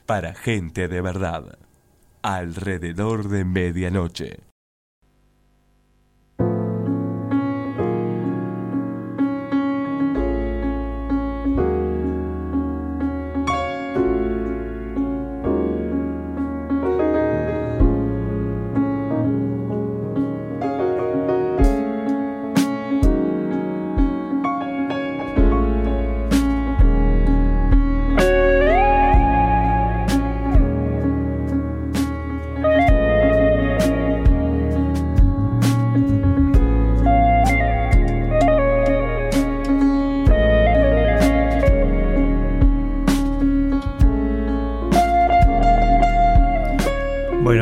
Speaker 2: para gente de verdad, alrededor de medianoche.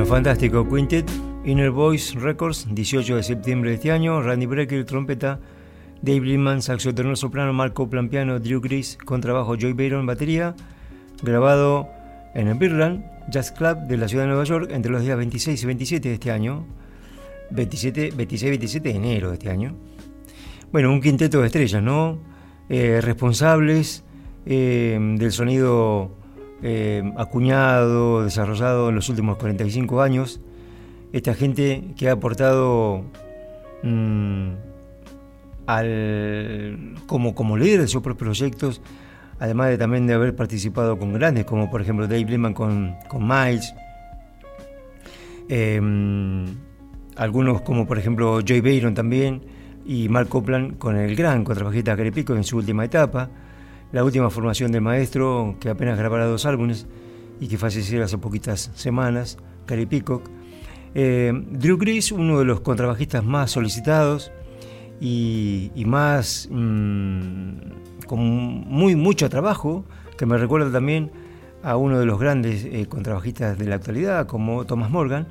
Speaker 3: Fantástico. Quintet, Inner Voice Records, 18 de septiembre de este año, Randy Brecker, trompeta, Dave Lindman, saxo tenor soprano, Mark Copland, piano, Drew Gris, contrabajo, Joy Bayron, batería, grabado en el Birland Jazz Club de la ciudad de Nueva York entre los días 26 y 27 de este año, 27, 26 y 27 de enero de este año. Bueno, un quinteto de estrellas, ¿no? Eh, responsables eh, del sonido eh, acuñado, desarrollado en los últimos 45 años. Esta gente que ha aportado mm, al, como, como líder de sus propios proyectos, además de también de haber participado con grandes, como por ejemplo Dave Lehman con, con Miles, em, algunos como por ejemplo Joy Bayron también, y Mark Copland con el gran contrabajista Carepico en su última etapa la última formación del maestro, que apenas grabara dos álbumes y que falleció hace poquitas semanas, Cary Peacock. Eh, Drew Gris, uno de los contrabajistas más solicitados y, más mm, con muy mucho trabajo, que me recuerda también a uno de los grandes eh, contrabajistas de la actualidad, como Thomas Morgan.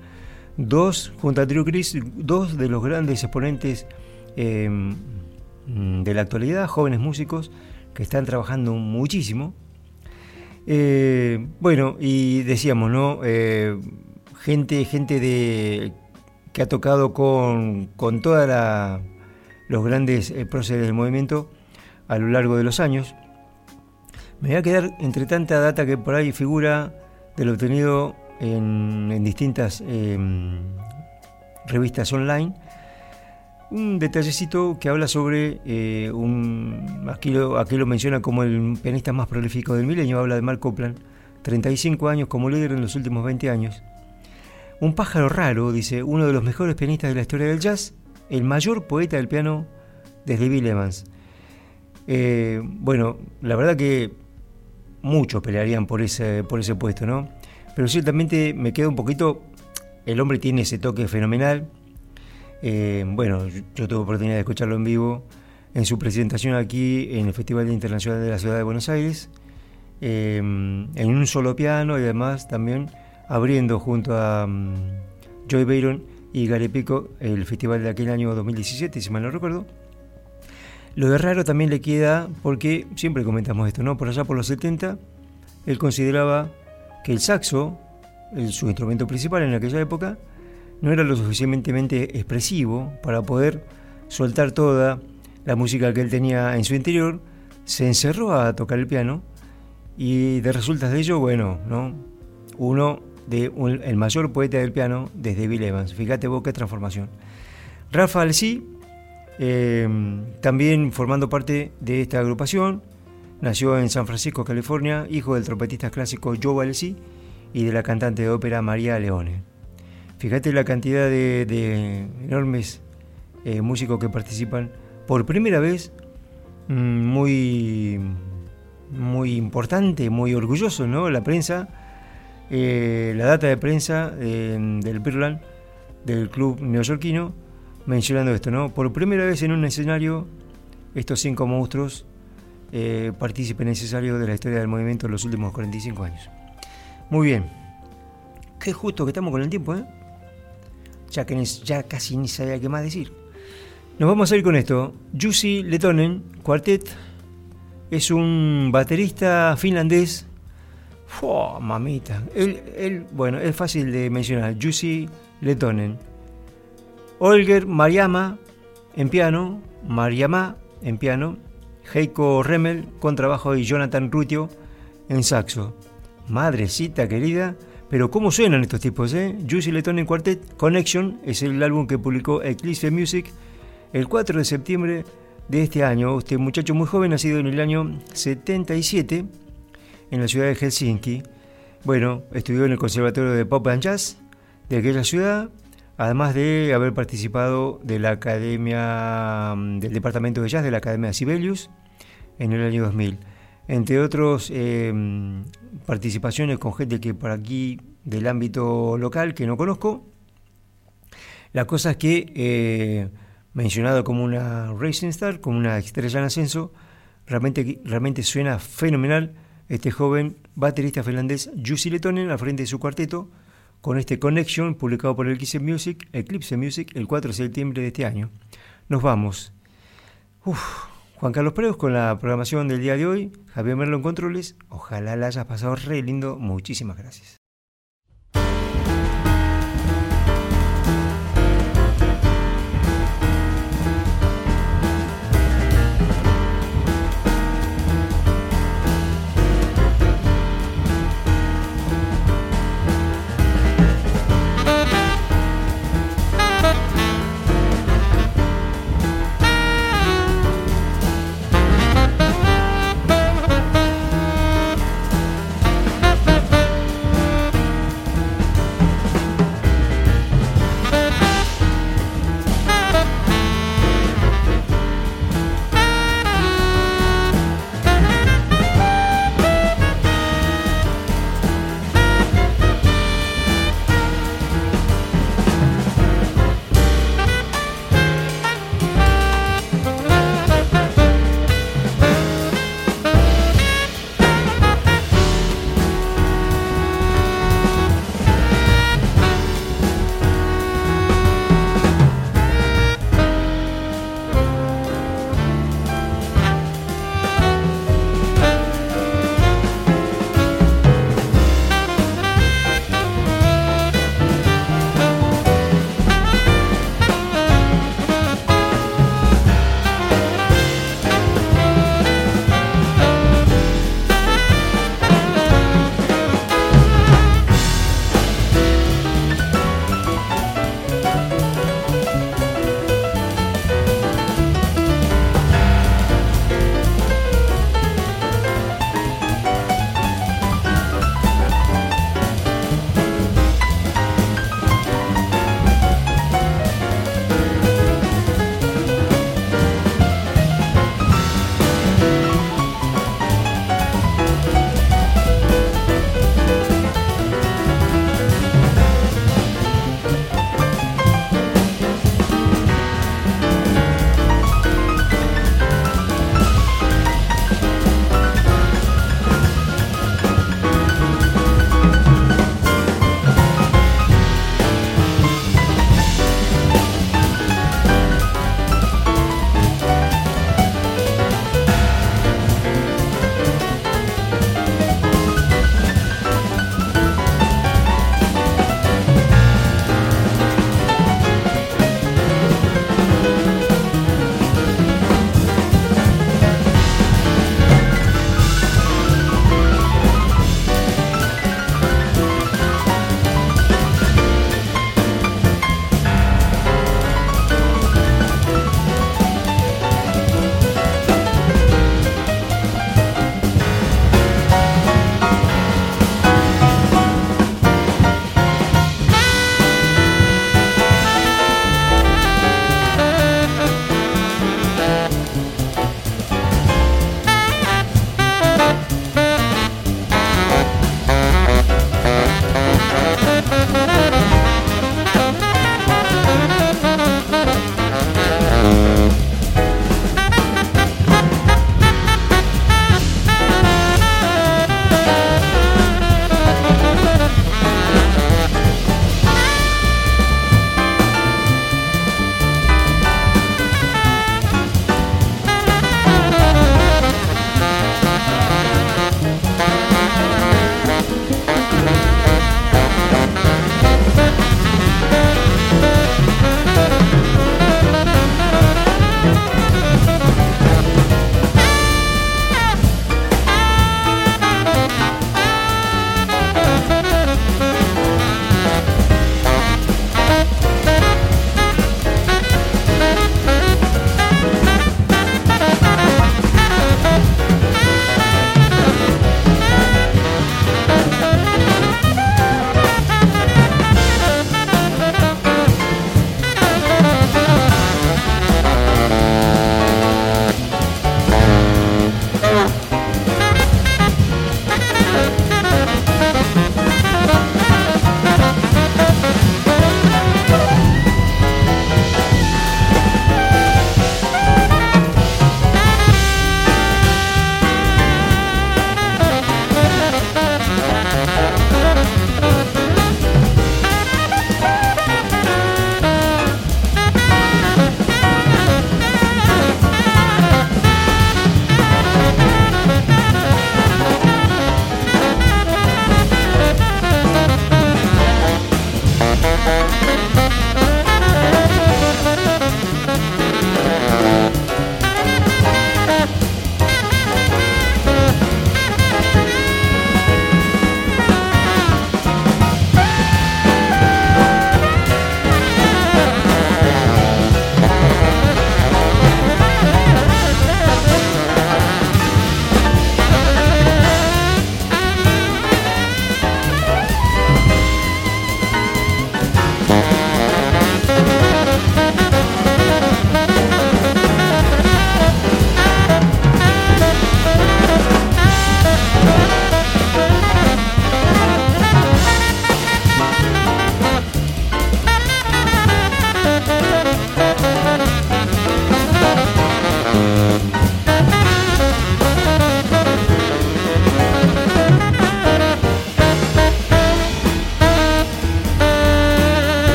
Speaker 3: Dos, junto a Drew Gris, dos de los grandes exponentes eh, mm, de la actualidad, jóvenes músicos, que están trabajando muchísimo. Eh, bueno, y decíamos, ¿no? Eh, gente, gente de, que ha tocado con, con todos los grandes eh, próceres del movimiento a lo largo de los años. Me voy a quedar entre tanta data que por ahí figura de lo obtenido en, en distintas em, revistas online un detallecito que habla sobre eh, un. Aquí lo, aquí lo menciona como el pianista más prolífico del milenio, habla de Mark Copland, 35 años como líder en los últimos 20 años. Un pájaro raro, dice, uno de los mejores pianistas de la historia del jazz, el mayor poeta del piano desde Bill Evans. Eh, bueno, la verdad que muchos pelearían por ese, por ese puesto, ¿no? Pero ciertamente me queda un poquito. El hombre tiene ese toque fenomenal eh, bueno, yo, tuve oportunidad de escucharlo en vivo en su presentación aquí en el Festival Internacional de la Ciudad de Buenos Aires, eh, en un solo piano y además también abriendo junto a um, Joy Bayron y Gary Pico el festival de aquel año 2017, si mal no recuerdo. Lo de raro también le queda porque siempre comentamos esto, ¿no? Por allá por los 70, él consideraba que el saxo, su instrumento principal en aquella época, no era lo suficientemente expresivo para poder soltar toda la música que él tenía en su interior, se encerró a tocar el piano y de resultas de ello, bueno, ¿no? uno de el mayor poeta del piano desde Bill Evans. Fíjate vos qué transformación. Rafa Alcí, eh, también formando parte de esta agrupación, nació en San Francisco, California, hijo del trompetista clásico Joe Alcí y de la cantante de ópera María Leone. Fíjate la cantidad de, enormes eh, músicos que participan por primera vez, mm, muy, muy importante, muy orgulloso, ¿no? La prensa, eh, la data de prensa eh, del Birland, del club neoyorquino, mencionando esto, ¿no? Por primera vez en un escenario, estos cinco monstruos partícipes necesarios de la historia del movimiento en los últimos 45 años. Muy bien. Qué justo que estamos con el tiempo, ¿eh? Ya que ya casi ni sabía qué más decir. Nos vamos a ir con esto. Jussi Letonen, Quartet, es un baterista finlandés. ¡Fua, mamita! Él, bueno, es fácil de mencionar. Jussi Letonen. Olger Mariama en piano, Mariama en piano, Heiko Remmel con trabajo y Jonathan Rutio en saxo. Madrecita querida, pero ¿cómo suenan estos tipos, eh? Juicy Letton Quartet Connection es el álbum que publicó Eclipse Music el 4 de septiembre de este año. Este muchacho muy joven, nacido en el año 77, en la ciudad de Helsinki. Bueno, estudió en el Conservatorio de Pop and Jazz de aquella ciudad, además de haber participado de la Academia, mm, del Departamento de Jazz de la Academia Sibelius en el año 2000. Entre otros, em, participaciones con gente que por aquí del ámbito local que no conozco. La cosa es que, eh, mencionado como una Racing Star, como una estrella en ascenso, realmente, realmente suena fenomenal este joven baterista finlandés Jussi Letonen al frente de su cuarteto con este Connection publicado por Eclipse Music, Eclipse Music el 4 de septiembre de este año. Nos vamos. Juan Carlos Preus con la programación del día de hoy, Javier Merlo en controles, ojalá la hayas pasado re lindo, muchísimas gracias.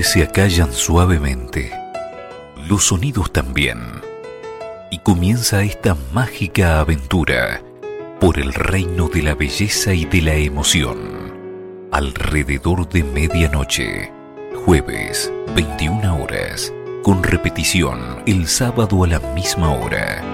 Speaker 1: Se acallan suavemente, los sonidos también, y comienza esta mágica aventura por el reino de la belleza y de la emoción. Alrededor de medianoche, jueves, 21 horas, con repetición el sábado a la misma hora